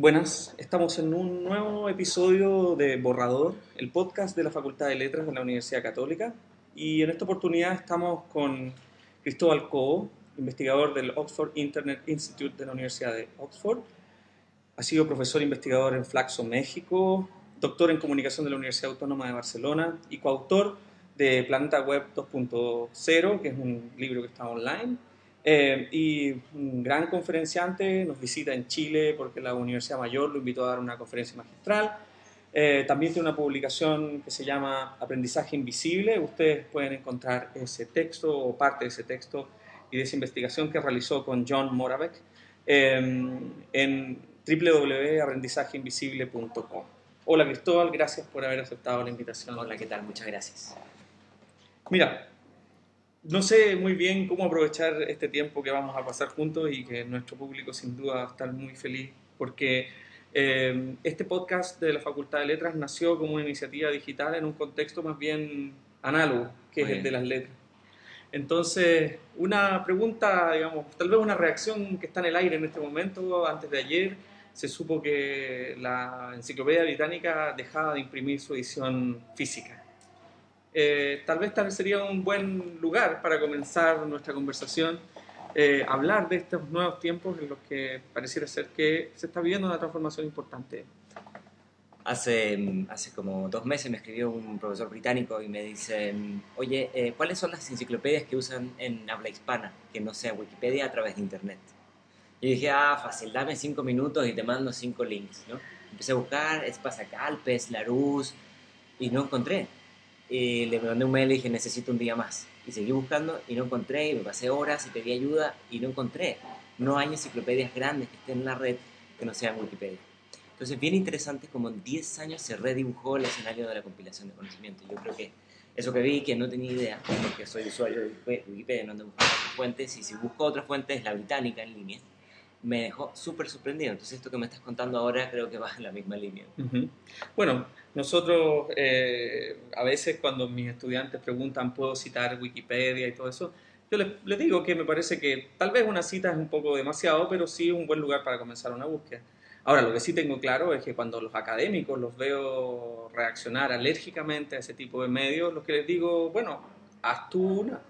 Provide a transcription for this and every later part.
Buenas, estamos en un nuevo episodio de Borrador, el podcast de la Facultad de Letras de la Universidad Católica. Y en esta oportunidad estamos con Cristóbal Cobo, investigador del Oxford Internet Institute de la Universidad de Oxford. Ha sido profesor investigador en Flaxo, México, doctor en comunicación de la Universidad Autónoma de Barcelona y coautor de Planeta Web 2.0, que es un libro que está online. Eh, y un gran conferenciante, nos visita en Chile porque la Universidad Mayor lo invitó a dar una conferencia magistral. Eh, también tiene una publicación que se llama Aprendizaje Invisible. Ustedes pueden encontrar ese texto o parte de ese texto y de esa investigación que realizó con John Moravec eh, en www.aprendizajeinvisible.com. Hola Cristóbal, gracias por haber aceptado la invitación. Hola, ¿qué tal? Muchas gracias. Mira, no sé muy bien cómo aprovechar este tiempo que vamos a pasar juntos y que nuestro público sin duda va a estar muy feliz porque eh, este podcast de la Facultad de Letras nació como una iniciativa digital en un contexto más bien análogo, que es el de las letras. Entonces, una pregunta, digamos, tal vez una reacción que está en el aire en este momento, antes de ayer, se supo que la Enciclopedia Británica dejaba de imprimir su edición física. Eh, tal vez tal sería un buen lugar para comenzar nuestra conversación, eh, hablar de estos nuevos tiempos en los que pareciera ser que se está viviendo una transformación importante. Hace, hace como dos meses me escribió un profesor británico y me dice, oye, eh, ¿cuáles son las enciclopedias que usan en habla hispana, que no sea Wikipedia a través de Internet? Y dije, ah, fácil, dame cinco minutos y te mando cinco links, ¿no? Empecé a buscar Espasacalpes, Larousse, y no encontré. Y le mandé un mail y dije, necesito un día más. Y seguí buscando y no encontré, y me pasé horas y pedí ayuda y no encontré. No hay enciclopedias grandes que estén en la red que no sean Wikipedia. Entonces, bien interesante como en 10 años se redibujó el escenario de la compilación de conocimiento. Yo creo que eso que vi, que no tenía idea, porque soy usuario de Wikipedia, no ando buscando otras fuentes, y si busco otras fuentes, la británica en línea, me dejó súper sorprendido. Entonces, esto que me estás contando ahora creo que va en la misma línea. Bueno, nosotros eh, a veces cuando mis estudiantes preguntan, ¿puedo citar Wikipedia y todo eso? Yo les, les, digo que me parece que tal vez una cita es un poco demasiado, pero sí un buen lugar para comenzar una búsqueda. Ahora, lo que sí tengo claro es que cuando los académicos los veo reaccionar alérgicamente a ese tipo de medios, lo que les digo, bueno, haz tú una.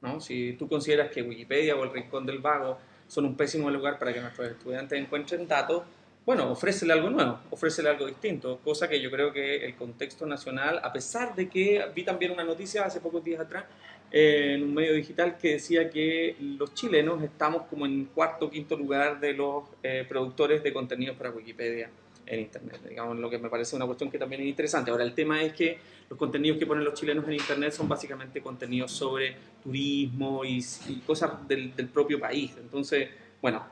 ¿no? Si tú consideras que Wikipedia o el Rincón del Vago son un pésimo lugar para que nuestros estudiantes encuentren datos, bueno, ofrécele algo nuevo, ofrécele algo distinto, cosa que yo creo que el contexto nacional, a pesar de que vi también una noticia hace pocos días atrás eh, en un medio digital que decía que los chilenos estamos como en cuarto o quinto lugar de los eh, productores de contenidos para Wikipedia en Internet. Digamos, lo que me parece una cuestión que también es interesante. Ahora, el tema es que los contenidos que ponen los chilenos en Internet son básicamente contenidos sobre turismo y, cosas del, propio país. Entonces, bueno,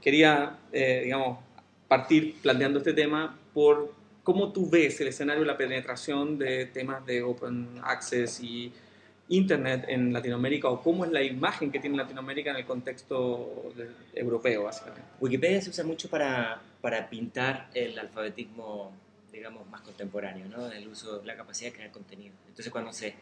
quería, eh, digamos, partir planteando este tema por cómo tú ves el escenario de la penetración de temas de open access y Internet en Latinoamérica o cómo es la imagen que tiene Latinoamérica en el contexto europeo, básicamente. Wikipedia se usa mucho para, para pintar el alfabetismo, digamos, más contemporáneo, ¿no? El uso, la capacidad de crear contenido. Entonces, cuando se,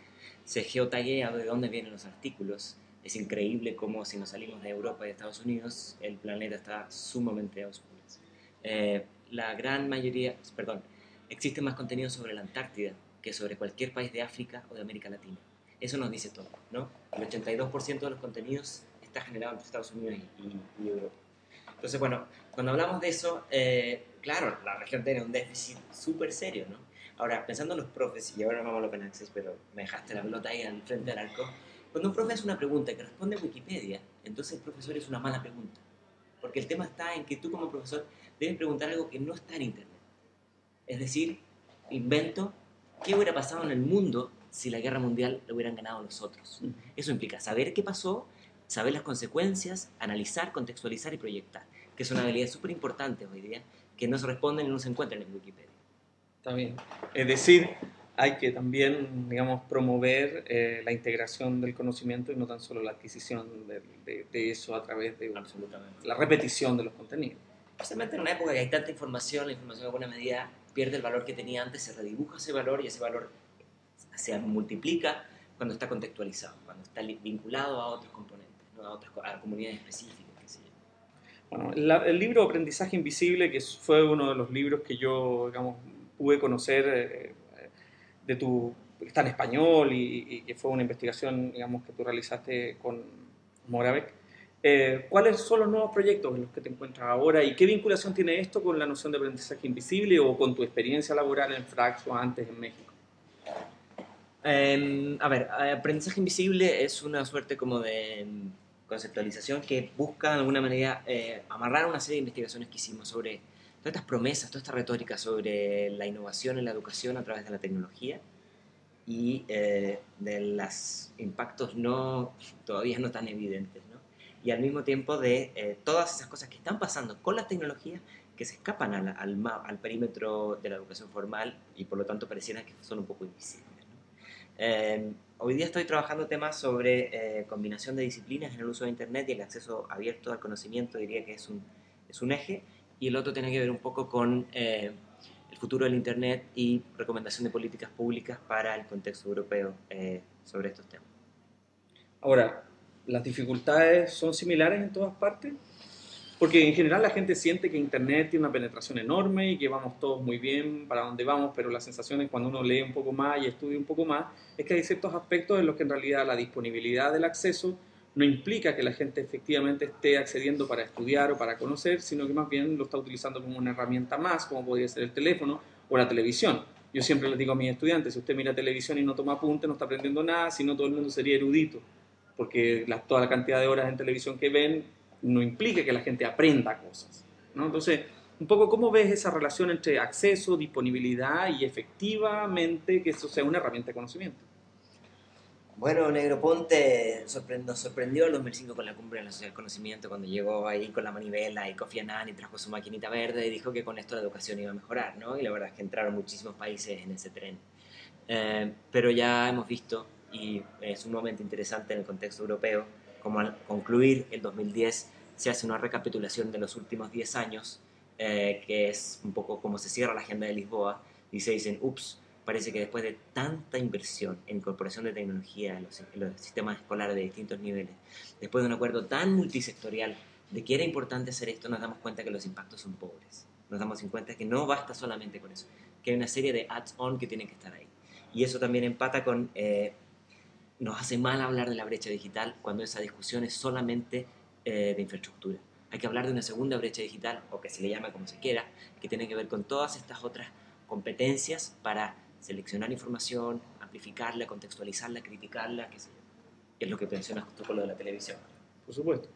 se geotaguea de dónde vienen los artículos, es increíble cómo si nos salimos de Europa y de Estados Unidos, el planeta está sumamente a oscuras. Eh, la gran mayoría, perdón, existe más contenido sobre la Antártida que sobre cualquier país de África o de América Latina. Eso nos dice todo, ¿no? El 82% de los contenidos está generado entre Estados Unidos y, Europa. Entonces, bueno, cuando hablamos de eso, eh, claro, la región tiene un déficit súper serio, ¿no? Ahora, pensando en los profes, y ahora vamos a Open Access, pero me dejaste la pelota ahí al frente del arco, cuando un profe hace una pregunta que responde Wikipedia, entonces el profesor es una mala pregunta. Porque el tema está en que tú como profesor debes preguntar algo que no está en Internet. Es decir, invento qué hubiera pasado en el mundo si la guerra mundial lo hubieran ganado los otros. Eso implica saber qué pasó, saber las consecuencias, analizar, contextualizar y proyectar, que es una habilidad súper importante hoy día, que no se responden y no se encuentran en Wikipedia. Está bien. Es decir, hay que también, digamos, promover eh, la integración del conocimiento y no tan solo la adquisición de, eso a través de la repetición de los contenidos. Precisamente en una época que hay tanta información, la información de alguna medida pierde el valor que tenía antes, se redibuja ese valor y ese valor se multiplica cuando está contextualizado, cuando está vinculado a otros componentes, a otras a comunidades específicas. Bueno, el libro Aprendizaje Invisible, que fue uno de los libros que yo, digamos, pude conocer eh, de tu, está en español y, que fue una investigación, digamos, que tú realizaste con Moravec. Eh, ¿Cuáles son los nuevos proyectos en los que te encuentras ahora y qué vinculación tiene esto con la noción de aprendizaje invisible o con tu experiencia laboral en Frax o antes en México? Em, a ver, aprendizaje invisible es una suerte como de em, conceptualización que busca de alguna manera eh, amarrar una serie de investigaciones que hicimos sobre todas estas promesas, toda esta retórica sobre la innovación en la educación a través de la tecnología y eh, de los impactos no, todavía no tan evidentes. ¿no? Y al mismo tiempo de eh, todas esas cosas que están pasando con la tecnología que se escapan al, al, al, perímetro de la educación formal y por lo tanto parecieran que son un poco invisibles. Eh, hoy día estoy trabajando temas sobre combinación de disciplinas en el uso de Internet y el acceso abierto al conocimiento, diría que es un, es un eje, y el otro tiene que ver un poco con el futuro del Internet y recomendación de políticas públicas para el contexto europeo eh, sobre estos temas. Ahora, ¿las dificultades son similares en todas partes? Porque en general la gente siente que Internet tiene una penetración enorme y que vamos todos muy bien para donde vamos, pero la sensación es cuando uno lee un poco más y estudia un poco más, es que hay ciertos aspectos en los que en realidad la disponibilidad del acceso no implica que la gente efectivamente esté accediendo para estudiar o para conocer, sino que más bien lo está utilizando como una herramienta más, como podría ser el teléfono o la televisión. Yo siempre les digo a mis estudiantes, si usted mira televisión y no toma apuntes, no está aprendiendo nada, si no todo el mundo sería erudito, porque la, toda la cantidad de horas en televisión que ven no implica que la gente aprenda cosas. ¿no? Entonces, un poco cómo ves esa relación entre acceso, disponibilidad y efectivamente que eso sea una herramienta de conocimiento. Bueno, Negroponte nos sorprendió el 2005 con la cumbre de la sociedad del conocimiento cuando llegó ahí con la manivela y Kofi Annan y trajo su maquinita verde y dijo que con esto la educación iba a mejorar, ¿no? Y la verdad es que entraron muchísimos países en ese tren. Eh, pero ya hemos visto, y es un momento interesante en el contexto europeo, como al concluir el 2010 se hace una recapitulación de los últimos 10 años, eh, que es un poco como se cierra la agenda de Lisboa, y se dicen, ups, parece que después de tanta inversión en incorporación de tecnología en los, sistemas escolares de distintos niveles, después de un acuerdo tan multisectorial de que era importante hacer esto, nos damos cuenta que los impactos son pobres. Nos damos cuenta que no basta solamente con eso, que hay una serie de ads-on que tienen que estar ahí. Y eso también empata con... Eh, nos hace mal hablar de la brecha digital cuando esa discusión es solamente eh, de infraestructura. Hay que hablar de una segunda brecha digital, o que se le llama como se quiera, que tiene que ver con todas estas otras competencias para seleccionar información, amplificarla, contextualizarla, criticarla, que es lo que mencionas justo con lo de la televisión. Por supuesto.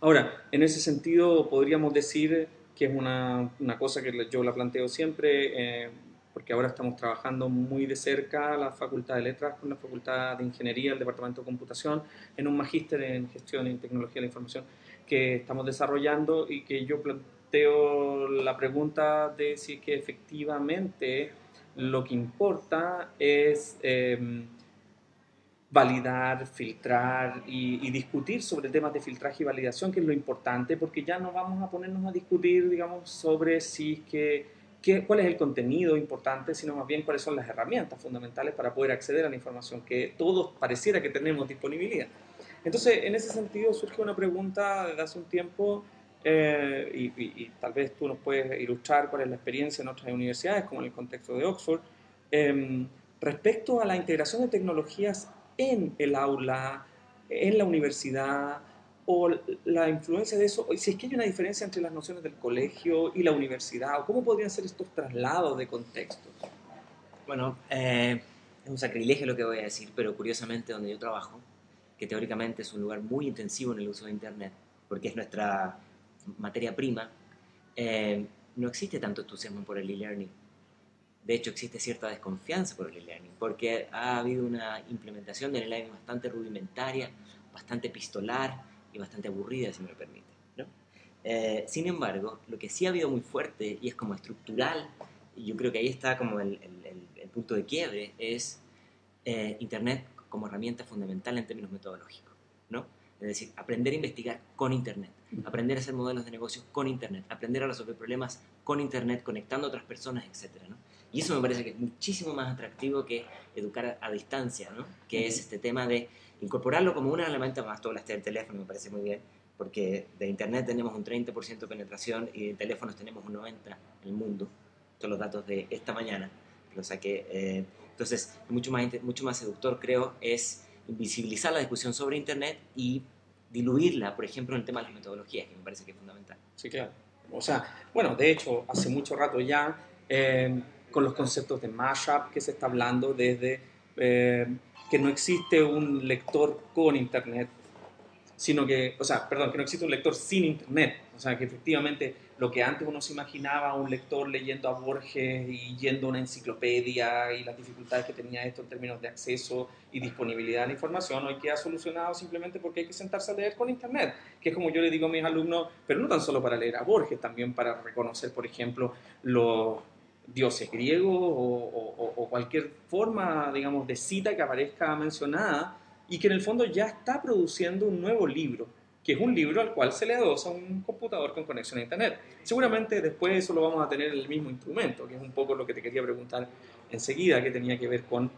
Ahora, en ese sentido, podríamos decir que es una, una cosa que yo la planteo siempre, eh, porque ahora estamos trabajando muy de cerca la Facultad de Letras con la Facultad de Ingeniería, el Departamento de Computación, en un magíster en Gestión y Tecnología de la Información que estamos desarrollando y que yo planteo la pregunta de si es que efectivamente lo que importa es em, validar, filtrar y, discutir sobre temas de filtraje y validación, que es lo importante, porque ya no vamos a ponernos a discutir, digamos, sobre si que, cuál es el contenido importante, sino más bien cuáles son las herramientas fundamentales para poder acceder a la información que todos pareciera que tenemos disponibilidad. Entonces, en ese sentido surge una pregunta desde hace un tiempo eh, y, tal vez tú nos puedes ilustrar cuál es la experiencia en otras universidades, como en el contexto de Oxford, em, respecto a la integración de tecnologías en el aula, en la universidad, o la influencia de eso, si es que hay una diferencia entre las nociones del colegio y la universidad, o cómo podrían ser estos traslados de contextos. Bueno, eh, es un sacrilegio lo que voy a decir, pero curiosamente donde yo trabajo, que teóricamente es un lugar muy intensivo en el uso de Internet, porque es nuestra materia prima, eh, no existe tanto entusiasmo por el e-learning. De hecho, existe cierta desconfianza por el e-learning, porque ha habido una implementación del e-learning bastante rudimentaria, bastante epistolar y bastante aburrida, si me lo permite. Eh, sin embargo, lo que sí ha habido muy fuerte y es como estructural, y yo creo que ahí está como el, punto de quiebre, es eh, Internet como herramienta fundamental en términos metodológicos. ¿no? Es decir, aprender a investigar con Internet, aprender a hacer modelos de negocio con Internet, aprender a resolver problemas con Internet, conectando a otras personas, etc. Y eso me parece que es muchísimo más atractivo que educar a, distancia, ¿no? que es este tema de incorporarlo como una herramienta más, todo este del teléfono me parece muy bien, porque de Internet tenemos un 30% de penetración y de teléfonos tenemos un 90% en el mundo. Son los datos de esta mañana. Lo saqué. Eh, entonces, mucho más, mucho más seductor, creo, es visibilizar la discusión sobre Internet y diluirla, por ejemplo, en el tema de las metodologías, que me parece que es fundamental. Sí, claro. O sea, bueno, de hecho, hace mucho rato ya, eh, con los conceptos de mashup que se está hablando desde eh, que no existe un lector con Internet, sino que, o sea, perdón, que no existe un lector sin Internet. O sea, que efectivamente lo que antes uno se imaginaba, un lector leyendo a Borges y yendo a una enciclopedia y las dificultades que tenía esto en términos de acceso y disponibilidad de la información, hoy queda solucionado simplemente porque hay que sentarse a leer con Internet, que es como yo le digo a mis alumnos, pero no tan solo para leer a Borges, también para reconocer, por ejemplo, los dioses griegos o, cualquier forma, digamos, de cita que aparezca mencionada y que en el fondo ya está produciendo un nuevo libro, que es un libro al cual se le adosa un computador con conexión a Internet. Seguramente después eso lo vamos a tener en el mismo instrumento, que es un poco lo que te quería preguntar enseguida, que tenía que ver con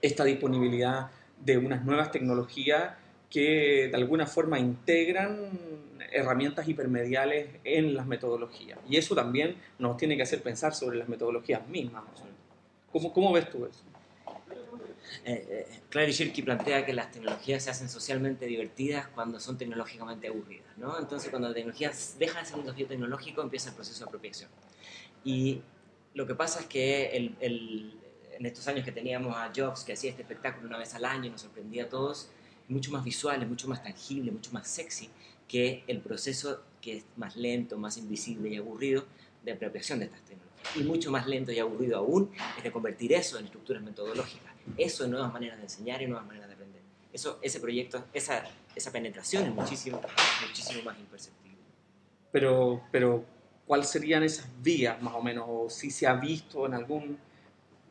esta disponibilidad de unas nuevas tecnologías que de alguna forma integran herramientas hipermediales en las metodologías. Y eso también nos tiene que hacer pensar sobre las metodologías mismas. ¿Cómo, cómo ves tú eso? Eh, eh, Clary Shirky plantea que las tecnologías se hacen socialmente divertidas cuando son tecnológicamente aburridas, ¿no? Entonces, cuando la tecnología deja de ser un desafío tecnológico, empieza el proceso de apropiación. Y lo que pasa es que el, el, en estos años que teníamos a Jobs, que hacía este espectáculo una vez al año nos sorprendía a todos, mucho más visual, mucho más tangible, mucho más sexy que el proceso que es más lento, más invisible y aburrido de apropiación de estas tecnologías. Y mucho más lento y aburrido aún es de convertir eso en estructuras metodológicas eso en nuevas maneras de enseñar y nuevas maneras de aprender. Eso, ese proyecto, esa, esa penetración es muchísimo, muchísimo más imperceptible. Pero, pero, ¿cuáles serían esas vías más o menos? O si se ha visto en algún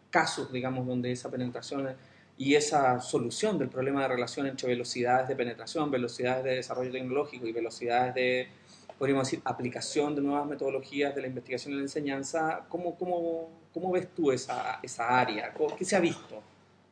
caso, digamos, donde esa penetración y esa solución del problema de relación entre velocidades de penetración, velocidades de desarrollo tecnológico y velocidades de, podríamos decir, aplicación de nuevas metodologías de la investigación y la enseñanza, ¿cómo, cómo, cómo ves tú esa, esa área? ¿Qué se ha visto?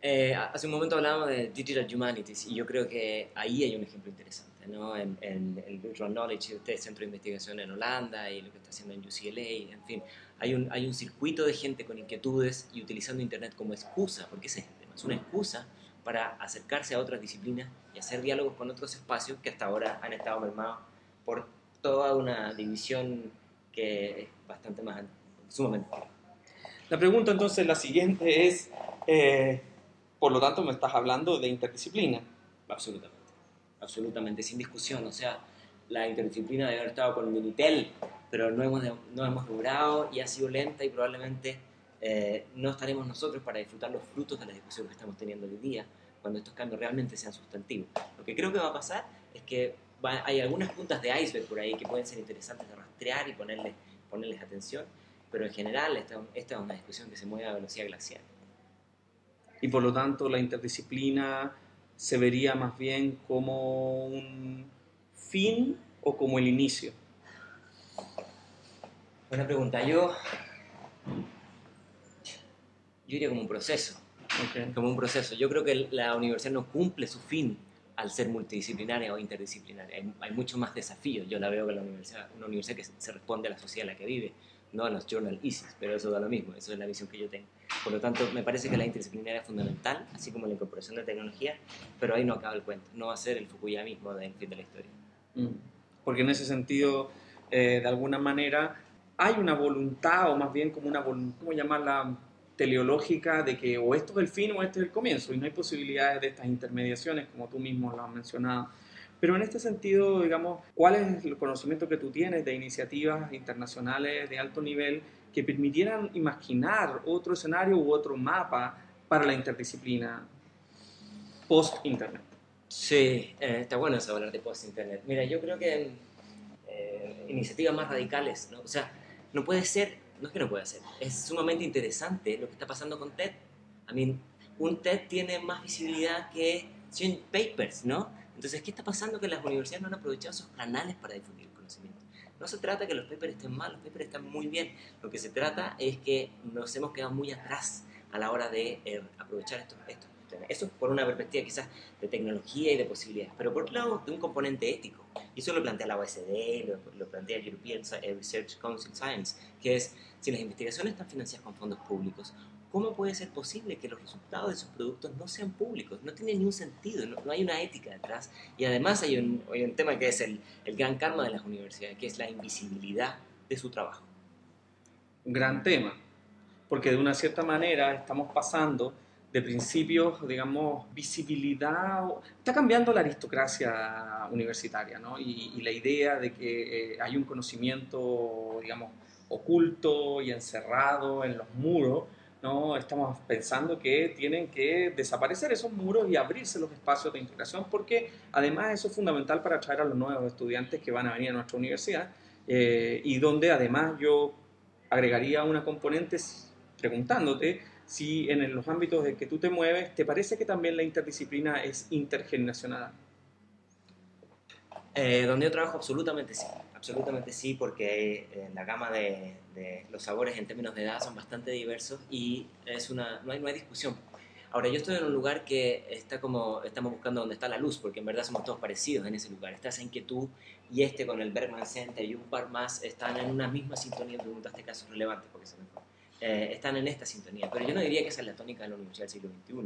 Eh, hace un momento hablábamos de Digital Humanities y yo creo que ahí hay un ejemplo interesante, ¿no? En, el Virtual Knowledge, este centro de investigación en Holanda y lo que está haciendo en UCLA, en fin, hay un, hay un circuito de gente con inquietudes y utilizando Internet como excusa, porque ese es es una excusa para acercarse a otras disciplinas y hacer diálogos con otros espacios que hasta ahora han estado mermados por toda una división que es bastante más sumamente. La pregunta entonces, la siguiente es... Eh, por lo tanto, me estás hablando de interdisciplina. Absolutamente, absolutamente, sin discusión. O sea, la interdisciplina debe haber estado con Minitel, pero no hemos, no hemos logrado y ha sido lenta y probablemente eh, no estaremos nosotros para disfrutar los frutos de la discusión que estamos teniendo hoy día cuando estos cambios realmente sean sustantivos. Lo que creo que va a pasar es que hay algunas puntas de iceberg por ahí que pueden ser interesantes de rastrear y ponerles, ponerles atención, pero en general esta, esta es una discusión que se mueve a velocidad glacial y por lo tanto la interdisciplina se vería más bien como un fin o como el inicio? Buena pregunta. Yo, yo diría como un proceso. Como un proceso. Yo creo que la universidad no cumple su fin al ser multidisciplinaria o interdisciplinaria. Hay, hay muchos más desafíos. Yo la veo que la universidad, una universidad que se responde a la sociedad en la que vive, no a los journal ISIS, pero eso da lo mismo, eso es la visión que yo tengo. Por lo tanto, me parece que la interdisciplinaria es fundamental, así como la incorporación de tecnología, pero ahí no acaba el cuento, no va a ser el Fukuyamismo del fin de la historia. Mm. Porque en ese sentido, eh, de alguna manera, hay una voluntad, o más bien como una voluntad, ¿cómo llamarla? Teleológica de que o esto es el fin o este es el comienzo, y no hay posibilidades de estas intermediaciones, como tú mismo lo has mencionado. Pero en este sentido, digamos, ¿cuál es el conocimiento que tú tienes de iniciativas internacionales de alto nivel que permitieran imaginar otro escenario u otro mapa para la interdisciplina post-Internet? Sí, eh, está bueno eso hablar de post-Internet. Mira, yo creo que eh, iniciativas más radicales, ¿no? o sea, no puede ser, no es que no pueda ser, es sumamente interesante lo que está pasando con TED. I mean, un TED tiene más visibilidad que 100 papers, ¿no? Entonces, ¿qué está pasando? Que las universidades no han aprovechado esos canales para difundir el conocimiento. No se trata que los papers estén mal, los papers están muy bien. Lo que se trata es que nos hemos quedado muy atrás a la hora de eh, aprovechar estos, estos. Eso por una perspectiva quizás de tecnología y de posibilidades, pero por otro lado de un componente ético. Y eso lo plantea la OSD, lo, lo plantea el European Research Council Science, que es si las investigaciones están financiadas con fondos públicos, ¿cómo puede ser posible que los resultados de esos productos no sean públicos? No tiene ningún sentido, no, hay una ética detrás. Y además hay un, hay un tema que es el, el gran karma de las universidades, que es la invisibilidad de su trabajo. Un gran tema, porque de una cierta manera estamos pasando de principios, digamos, visibilidad, está cambiando la aristocracia universitaria, ¿no? Y, la idea de que eh, hay un conocimiento, digamos, oculto y encerrado en los muros, ¿no? Estamos pensando que tienen que desaparecer esos muros y abrirse los espacios de integración, porque además eso es fundamental para atraer a los nuevos estudiantes que van a venir a nuestra universidad, eh, y donde además yo agregaría una componente preguntándote si en los ámbitos en que tú te mueves, ¿te parece que también la interdisciplina es intergeneracional? Eh, donde yo trabajo, absolutamente sí. Absolutamente sí, porque eh, la gama de, los sabores en términos de edad son bastante diversos y es una, no, hay, no hay discusión. Ahora, yo estoy en un lugar que está como, estamos buscando donde está la luz, porque en verdad somos todos parecidos en ese lugar. Está esa inquietud y este con el Bergman Center y un par más están en una misma sintonía, preguntaste casos relevantes, porque se me fue eh, están en esta sintonía. Pero yo no diría que esa es la tónica de la Universidad del siglo XXI. La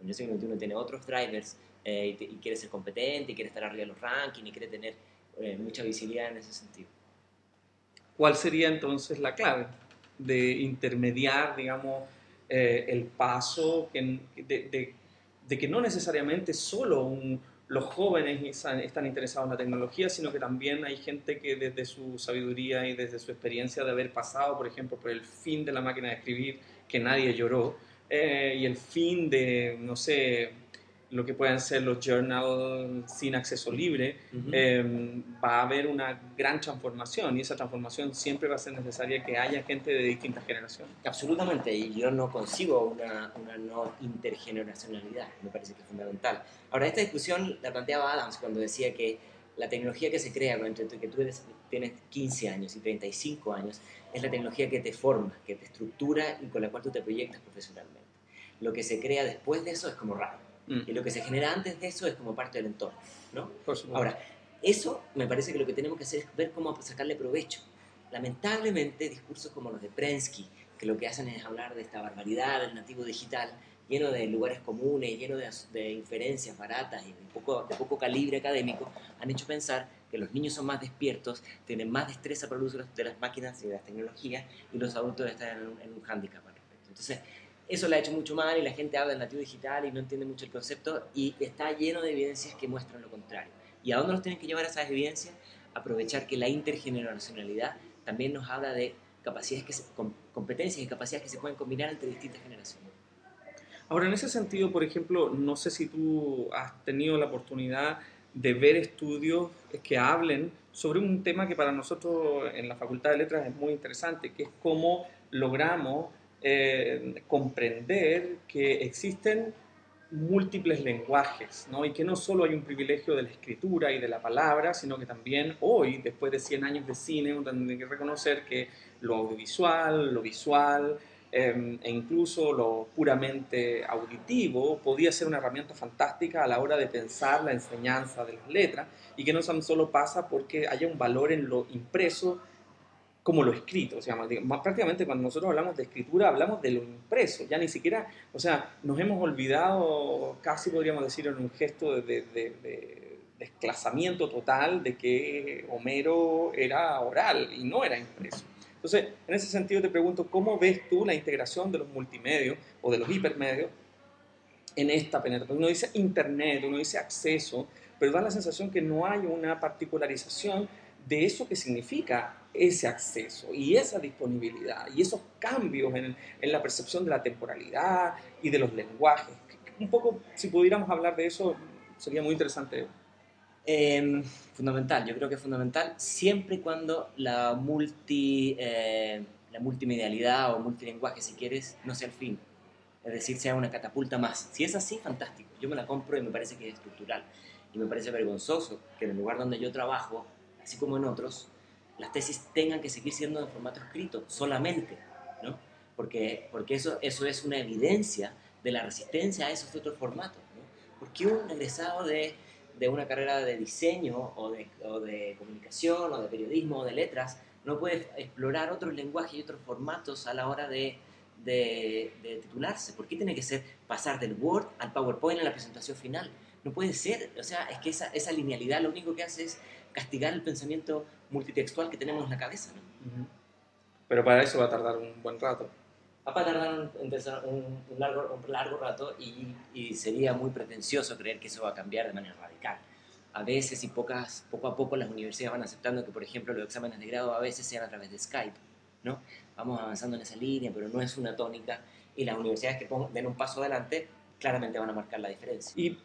Universidad del siglo XXI tiene otros drivers eh, y, quiere ser competente, y quiere estar arriba de los rankings, y quiere tener eh, mucha visibilidad en ese sentido. ¿Cuál sería entonces la clave de intermediar, digamos, el paso de, de, de que no necesariamente solo un los jóvenes están interesados en la tecnología, sino que también hay gente que desde su sabiduría y desde su experiencia de haber pasado, por ejemplo, por el fin de la máquina de escribir, que nadie lloró, eh, y el fin de, no sé, lo que pueden ser los journals sin acceso libre, em, va a haber una gran transformación y esa transformación siempre va a ser necesaria que haya gente de distintas generaciones. Absolutamente, y yo no consigo una, una no intergeneracionalidad, me parece que es fundamental. Ahora, esta discusión la planteaba Adams cuando decía que la tecnología que se crea entre que tú tienes 15 años y 35 años es la tecnología que te forma, que te estructura y con la cual tú te proyectas profesionalmente. Lo que se crea después de eso es como raro Mm. Y lo que se genera antes de eso es como parte del entorno, ¿no? Ahora, eso me parece que lo que tenemos que hacer es ver cómo sacarle provecho. Lamentablemente, discursos como los de Prensky, que lo que hacen es hablar de esta barbaridad del nativo digital, lleno de lugares comunes, lleno de, inferencias baratas y de poco, de poco calibre académico, han hecho pensar que los niños son más despiertos, tienen más destreza para el uso de las máquinas y de las tecnologías, y los adultos están en un, en un hándicap al respecto. Entonces, eso le ha hecho mucho mal y la gente habla del nativo digital y no entiende mucho el concepto y está lleno de evidencias que muestran lo contrario. ¿Y a dónde nos tienen que llevar esas evidencias? Aprovechar que la intergeneracionalidad también nos habla de capacidades que competencias y capacidades que se pueden combinar entre distintas generaciones. Ahora, en ese sentido, por ejemplo, no sé si tú has tenido la oportunidad de ver estudios que hablen sobre un tema que para nosotros en la Facultad de Letras es muy interesante, que es cómo logramos eh, comprender que existen múltiples lenguajes, ¿no? Y que no solo hay un privilegio de la escritura y de la palabra, sino que también hoy, después de 100 años de cine, uno tiene que reconocer que lo audiovisual, lo visual em, e incluso lo puramente auditivo podía ser una herramienta fantástica a la hora de pensar la enseñanza de las letras y que no solo pasa porque haya un valor en lo impreso, como lo escrito. O sea, prácticamente cuando nosotros hablamos de escritura, hablamos de lo impreso. Ya ni siquiera, o sea, nos hemos olvidado, casi podríamos decir, en un gesto de, de, desclasamiento total de que Homero era oral y no era impreso. Entonces, en ese sentido te pregunto, ¿cómo ves tú la integración de los multimedios o de los hipermedios en esta penetración? Uno dice Internet, uno dice acceso, pero da la sensación que no hay una particularización de eso que significa ese acceso y esa disponibilidad y esos cambios en, en, la percepción de la temporalidad y de los lenguajes. Un poco, si pudiéramos hablar de eso, sería muy interesante. Em, fundamental, yo creo que es fundamental siempre y cuando la, multi, eh, la multimedialidad o multilenguaje, si quieres, no sea el fin. Es decir, sea una catapulta más. Si es así, fantástico. Yo me la compro y me parece que es estructural. Y me parece vergonzoso que en el lugar donde yo trabajo así como en otros, las tesis tengan que seguir siendo en formato escrito solamente, ¿no? Porque, porque eso, eso es una evidencia de la resistencia a esos otros formatos. ¿no? ¿Por qué un egresado de, de, una carrera de diseño o de, o de comunicación o de periodismo o de letras no puede explorar otros lenguajes y otros formatos a la hora de, de, de, titularse? ¿Por qué tiene que ser pasar del Word al PowerPoint en la presentación final? No puede ser, o sea, es que esa, esa linealidad lo único que hace es castigar el pensamiento multitextual que tenemos en la cabeza. ¿no? Pero para eso va a tardar un buen rato. Va a tardar un, un, un largo, un largo rato y, y, sería muy pretencioso creer que eso va a cambiar de manera radical. A veces y pocas, poco a poco las universidades van aceptando que, por ejemplo, los exámenes de grado a veces sean a través de Skype. ¿no? Vamos avanzando en esa línea, pero no es una tónica y las universidades que den un paso adelante claramente van a marcar la diferencia. Y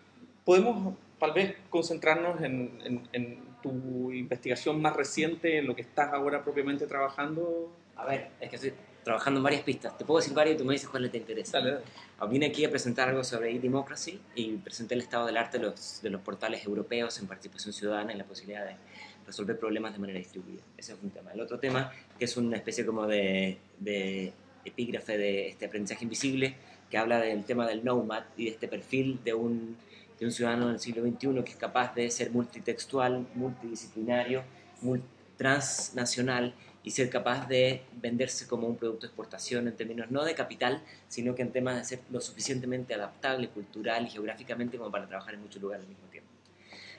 podemos tal vez concentrarnos en, en, en tu investigación más reciente, en lo que estás ahora propiamente trabajando? A ver, es que estoy trabajando en varias pistas. Te puedo decir varias y tú me dices cuál te interesa. Dale, dale. Ah, Vine aquí a presentar algo sobre e-democracy y presenté el estado del arte de los, de los portales europeos en participación ciudadana y la posibilidad de resolver problemas de manera distribuida. Ese es un tema. El otro tema, que es una especie como de, de epígrafe de este aprendizaje invisible, que habla del tema del nomad y de este perfil de un de un ciudadano del siglo XXI que es capaz de ser multitextual, multidisciplinario, transnacional y ser capaz de venderse como un producto de exportación en términos no de capital, sino que en temas de ser lo suficientemente adaptable cultural y geográficamente como para trabajar en muchos lugares al mismo tiempo.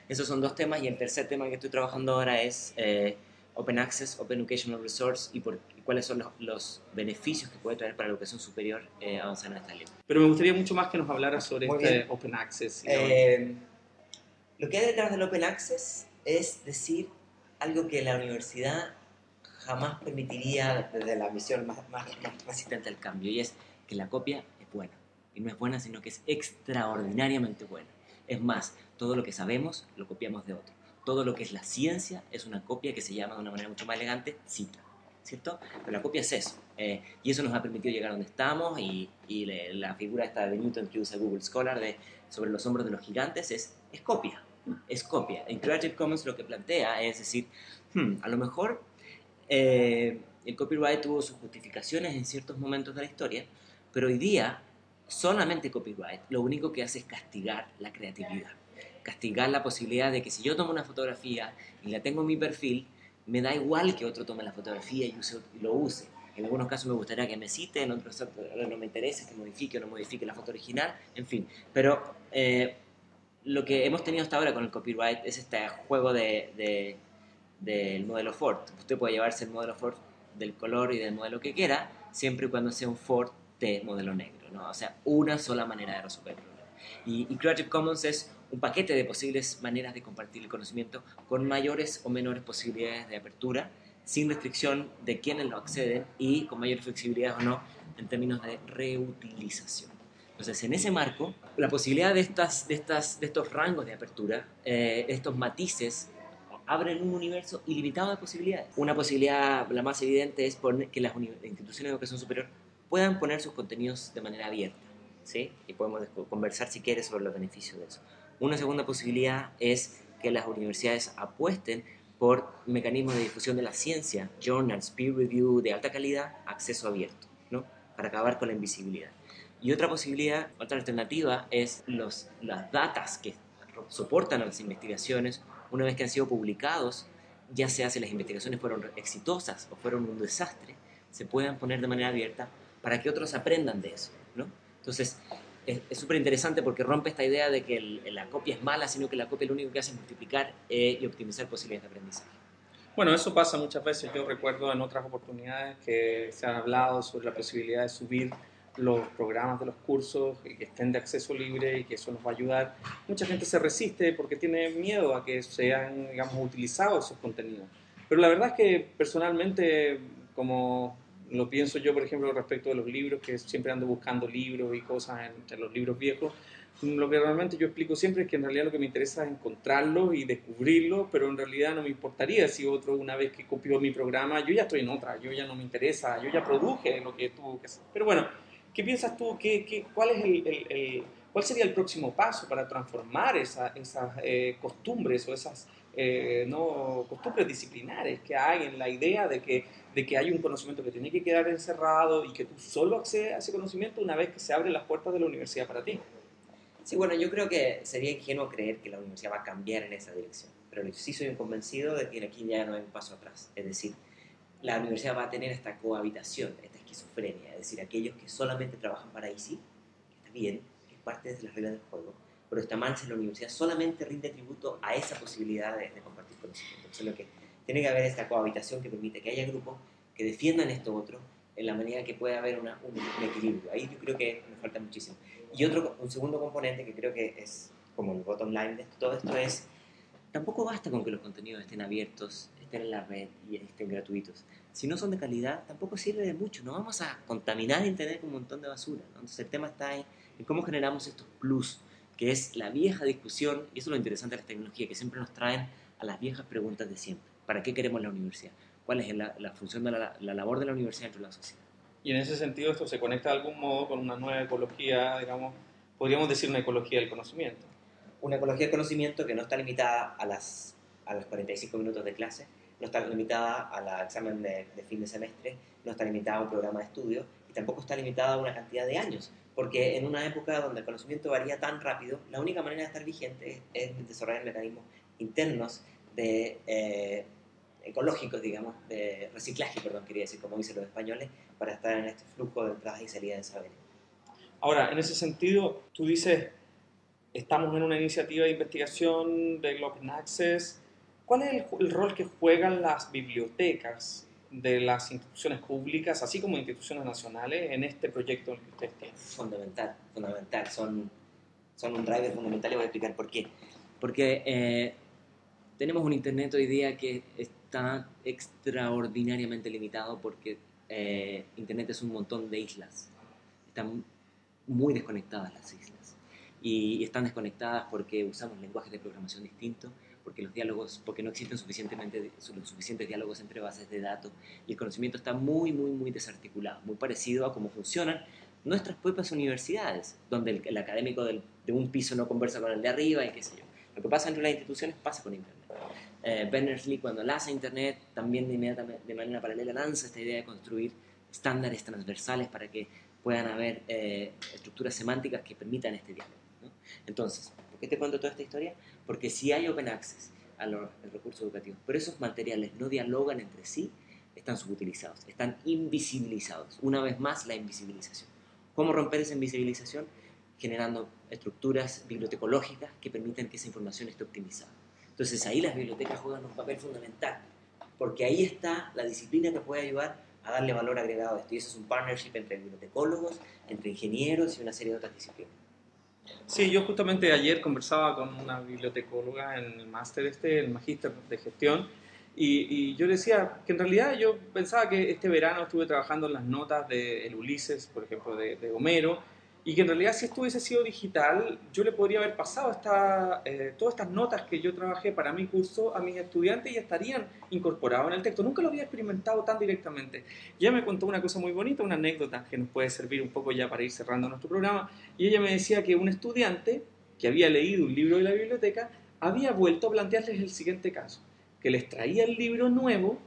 Esos son dos temas y el tercer tema que estoy trabajando ahora es eh, Open Access, Open Educational Resource y, por, y cuáles son los, los, beneficios que puede traer para la educación superior eh, avanzar en esta línea. Pero me gustaría mucho más que nos hablaras sobre Muy este bien. Open Access. Eh, lo que hay detrás del Open Access es decir algo que la universidad jamás permitiría desde la misión más, más, más resistente al cambio, y es que la copia es buena. Y no es buena, sino que es extraordinariamente buena. Es más, todo lo que sabemos lo copiamos de otro. Todo lo que es la ciencia es una copia que se llama de una manera mucho más elegante cita. ¿Cierto? Pero la copia es eso. Eh, y eso nos ha permitido llegar a donde estamos y, la figura esta de Newton que usa Google Scholar de sobre los hombros de los gigantes es, es copia. Es copia. En Creative Commons lo que plantea es decir, hmm, a lo mejor eh, el copyright tuvo sus justificaciones en ciertos momentos de la historia, pero hoy día solamente copyright lo único que hace es castigar la creatividad, castigar la posibilidad de que si yo tomo una fotografía y la tengo en mi perfil, me da igual que otro tome la fotografía y, lo use. En algunos casos me gustaría que me cite, en otros no me interesa que modifique o no modifique la foto original, en fin. Pero eh, lo que hemos tenido hasta ahora con el copyright es este juego de, de, del modelo Ford. Usted puede llevarse el modelo Ford del color y del modelo que quiera, siempre y cuando sea un Ford de modelo negro, ¿no? O sea, una sola manera de resolver el problema. Y Creative Commons es un paquete de posibles maneras de compartir el conocimiento con mayores o menores posibilidades de apertura, sin restricción de quienes lo acceden y con mayor flexibilidad o no en términos de reutilización. Entonces, en ese marco, la posibilidad de, estas, de, estas, de estos rangos de apertura, eh, estos matices, abren un universo ilimitado de posibilidades. Una posibilidad, la más evidente, es que las instituciones de educación superior puedan poner sus contenidos de manera abierta. ¿sí? Y podemos conversar, si quieres, sobre los beneficios de eso. Una segunda posibilidad es que las universidades apuesten por mecanismos de difusión de la ciencia, journals, peer review de alta calidad, acceso abierto, ¿no? para acabar con la invisibilidad. Y otra posibilidad, otra alternativa, es los, las datas que soportan las investigaciones, una vez que han sido publicados, ya sea si las investigaciones fueron exitosas o fueron un desastre, se puedan poner de manera abierta para que otros aprendan de eso. ¿no? Entonces, es súper interesante porque rompe esta idea de que el, la copia es mala, sino que la copia lo único que hace es multiplicar eh, y optimizar posibilidades de aprendizaje. Bueno, eso pasa muchas veces. Yo recuerdo en otras oportunidades que se han hablado sobre la posibilidad de subir los programas de los cursos y que estén de acceso libre y que eso nos va a ayudar. Mucha gente se resiste porque tiene miedo a que sean, digamos, utilizados esos contenidos. Pero la verdad es que personalmente, como lo pienso yo, por ejemplo, respecto de los libros, que siempre ando buscando libros y cosas entre los libros viejos, lo que realmente yo explico siempre es que en realidad lo que me interesa es encontrarlo y descubrirlo, pero en realidad no me importaría si otro una vez que copió mi programa, yo ya estoy en otra, yo ya no me interesa, yo ya produje lo que tuvo que hacer. Pero bueno, ¿qué piensas tú? ¿Qué, qué, ¿Cuál es el, el, el, ¿cuál sería el próximo paso para transformar esa, esas eh, costumbres o esas eh, no, costumbres disciplinares que hay en la idea de que, de que hay un conocimiento que tiene que quedar encerrado y que tú solo accedes a ese conocimiento una vez que se abren las puertas de la universidad para ti? Sí, bueno, yo creo que sería ingenuo creer que la universidad va a cambiar en esa dirección, pero sí soy convencido de que aquí ya no hay un paso atrás. Es decir, la universidad va a tener esta cohabitación, esta esquizofrenia, es decir, aquellos que solamente trabajan para IC, que está bien, que es parte de las reglas del juego, pero esta mancha en la universidad solamente rinde tributo a esa posibilidad de, compartir conocimiento. Entonces, lo que tiene que haber esta cohabitación que permite que haya grupos que defiendan esto otro en la manera que pueda haber una, un, equilibrio. Ahí yo creo que me falta muchísimo. Y otro, un segundo componente que creo que es como el bottom line de todo esto es, tampoco basta con que los contenidos estén abiertos, estén en la red y estén gratuitos. Si no son de calidad, tampoco sirve de mucho. No vamos a contaminar Internet con un montón de basura. Entonces el tema está en, en cómo generamos estos plus, que es la vieja discusión, y eso es lo interesante de la tecnología, que siempre nos traen a las viejas preguntas de siempre. ¿Para qué queremos la universidad? ¿Cuál es la, la función de la, la labor de la universidad dentro de la sociedad? Y en ese sentido esto se conecta de algún modo con una nueva ecología, digamos, podríamos decir una ecología del conocimiento. Una ecología del conocimiento que no está limitada a, las, a los 45 minutos de clase, no está limitada al examen de, fin de semestre, no está limitada a un programa de estudio y tampoco está limitada a una cantidad de años. Porque en una época donde el conocimiento varía tan rápido, la única manera de estar vigente es desarrollar mecanismos internos de eh, ecológicos, digamos, de reciclaje, perdón, quería decir, como dicen los españoles, para estar en este flujo de entrada y salida de saber. Ahora, en ese sentido, tú dices, estamos en una iniciativa de investigación del Open Access. ¿Cuál es el, rol que juegan las bibliotecas de las instituciones públicas, así como instituciones nacionales, en este proyecto que ustedes tienen? Fundamental, fundamental. Son, son un driver fundamental y voy a explicar por qué. Porque eh, tenemos un Internet hoy día que está extraordinariamente limitado porque eh, Internet es un montón de islas. Están muy desconectadas las islas. Y están desconectadas porque usamos lenguajes de programación distintos, porque los diálogos, porque no existen suficientemente, suficientes diálogos entre bases de datos y el conocimiento está muy, muy, muy desarticulado, muy parecido a cómo funcionan nuestras propias universidades, donde el, académico de un piso no conversa con el de arriba y qué sé yo. Lo que pasa entre las instituciones pasa con Internet. Eh, Berners-Lee cuando lanza Internet también de, de manera paralela lanza esta idea de construir estándares transversales para que puedan haber eh, estructuras semánticas que permitan este diálogo. Entonces, ¿por qué te cuento toda esta historia? Porque si hay open access a los recursos educativos, pero esos materiales no dialogan entre sí, están subutilizados, están invisibilizados. Una vez más, la invisibilización. ¿Cómo romper esa invisibilización? Generando estructuras bibliotecológicas que permitan que esa información esté optimizada. Entonces ahí las bibliotecas juegan un papel fundamental, porque ahí está la disciplina que puede ayudar a darle valor agregado a esto. Y eso es un partnership entre bibliotecólogos, entre ingenieros y una serie de otras disciplinas. Sí, yo justamente ayer conversaba con una bibliotecóloga en el máster este, el magíster de gestión, y, yo decía que en realidad yo pensaba que este verano estuve trabajando en las notas de el Ulises, por ejemplo, de, de Homero, y que en realidad si esto hubiese sido digital, yo le podría haber pasado eh, todas estas notas que yo trabajé para mi curso a mis estudiantes y estarían incorporados en el texto. Nunca lo había experimentado tan directamente. Ya me contó una cosa muy bonita, una anécdota que nos puede servir un poco ya para ir cerrando nuestro programa, y ella me decía que un estudiante que había leído un libro de la biblioteca había vuelto a plantearles el siguiente caso, que les traía el libro nuevo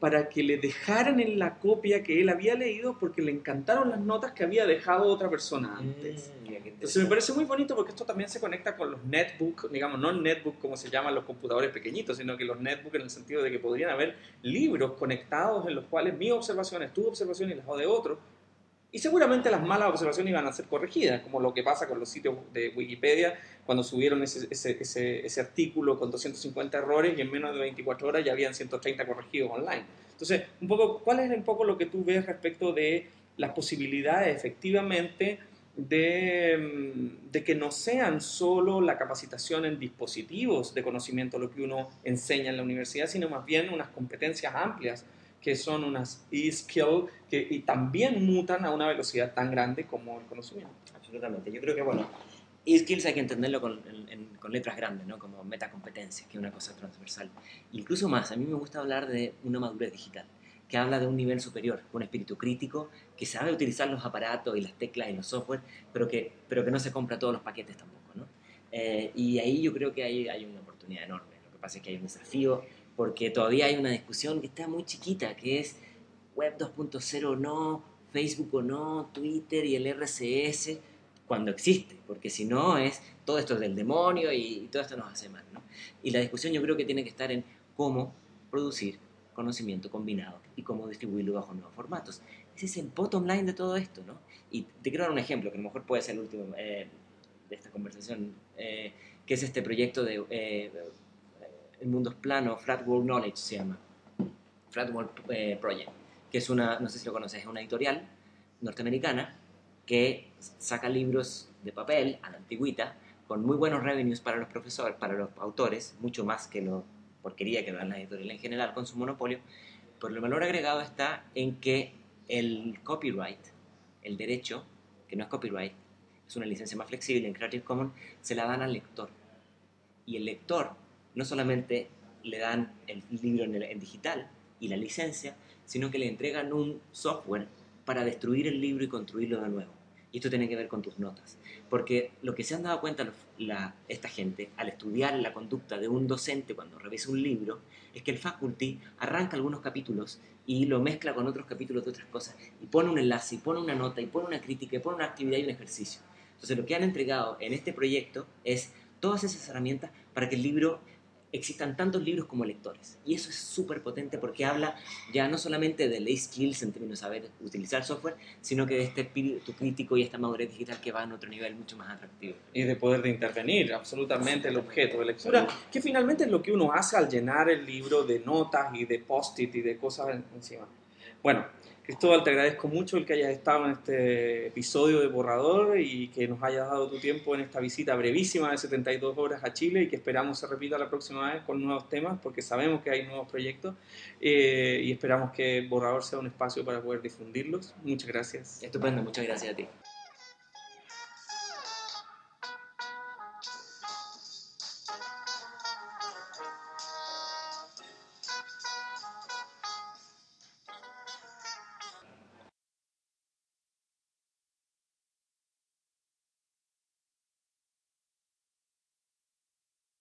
para que le dejaran en la copia que él había leído porque le encantaron las notas que había dejado otra persona mm, antes. Entonces me parece muy bonito porque esto también se conecta con los netbook, digamos, no netbook como se llaman los computadores pequeñitos, sino que los netbook en el sentido de que podrían haber libros conectados en los cuales mi observación es tu observación y la de otro. Y seguramente las malas observaciones iban a ser corregidas, como lo que pasa con los sitios de Wikipedia, cuando subieron ese, ese, artículo con 250 errores y en menos de 24 horas ya habían 130 corregidos online. Entonces, un poco, ¿cuál es un poco lo que tú ves respecto de las posibilidades efectivamente de, mm, de, que no sean solo la capacitación en dispositivos de conocimiento lo que uno enseña en la universidad, sino más bien unas competencias amplias que son unas e-skills que y también mutan a una velocidad tan grande como el conocimiento. Absolutamente. Yo creo que, bueno, e-skills hay que entenderlo con, con, letras grandes, ¿no? como metacompetencias, que es una cosa transversal. Incluso más, a mí me gusta hablar de una madurez digital. que habla de un nivel superior, un espíritu crítico, que sabe utilizar los aparatos y las teclas y los software, pero que, pero que no se compra todos los paquetes tampoco. ¿no? Eh, y ahí yo creo que hay, hay una oportunidad enorme. Lo que pasa es que hay un desafío, porque todavía hay una discusión que está muy chiquita, que es web 2.0 no, Facebook o no, Twitter y el RCS, cuando existe, porque si no es todo esto es del demonio y, todo esto nos hace mal. ¿no? Y la discusión yo creo que tiene que estar en cómo producir conocimiento combinado y cómo distribuirlo bajo nuevos formatos. Ese es el bottom line de todo esto, ¿no? Y te quiero dar un ejemplo, que a lo mejor puede ser el último eh, de esta conversación, eh, que es este proyecto de eh, El Mundo Plano, Flat World Knowledge se llama, Flat World Project, que es una, no sé si lo conoces, es una editorial norteamericana que saca libros de papel a la antigüita con muy buenos revenues para los profesores, para los autores, mucho más que lo porquería que dan las editoriales en general con su monopolio, pero el valor agregado está en que el copyright, el derecho, que no es copyright, es una licencia más flexible en Creative Commons, se la dan al lector. Y el lector no solamente le dan el libro en, digital y la licencia, sino que le entregan un software para destruir el libro y construirlo de nuevo. Y esto tiene que ver con tus notas. Porque lo que se han dado cuenta la, esta gente al estudiar la conducta de un docente cuando revisa un libro es que el faculty arranca algunos capítulos y lo mezcla con otros capítulos de otras cosas y pone un enlace, y pone una nota, y pone una crítica, y pone una actividad y un ejercicio. Entonces lo que han entregado en este proyecto es todas esas herramientas para que el libro existan tantos libros como lectores. Y eso es súper potente porque habla ya no solamente de lay skills en términos de saber utilizar software, sino que de este espíritu crítico y esta madurez digital que va a otro nivel mucho más atractivo. Y de poder de intervenir absolutamente el objeto de lectura, que finalmente es lo que uno hace al llenar el libro de notas y de post-it y de cosas encima. Bueno, Cristóbal, te agradezco mucho el que hayas estado en este episodio de Borrador y que nos hayas dado tu tiempo en esta visita brevísima de 72 horas a Chile y que esperamos se repita la próxima vez con nuevos temas porque sabemos que hay nuevos proyectos eh, y esperamos que Borrador sea un espacio para poder difundirlos. Muchas gracias. Estupendo, muchas gracias a ti.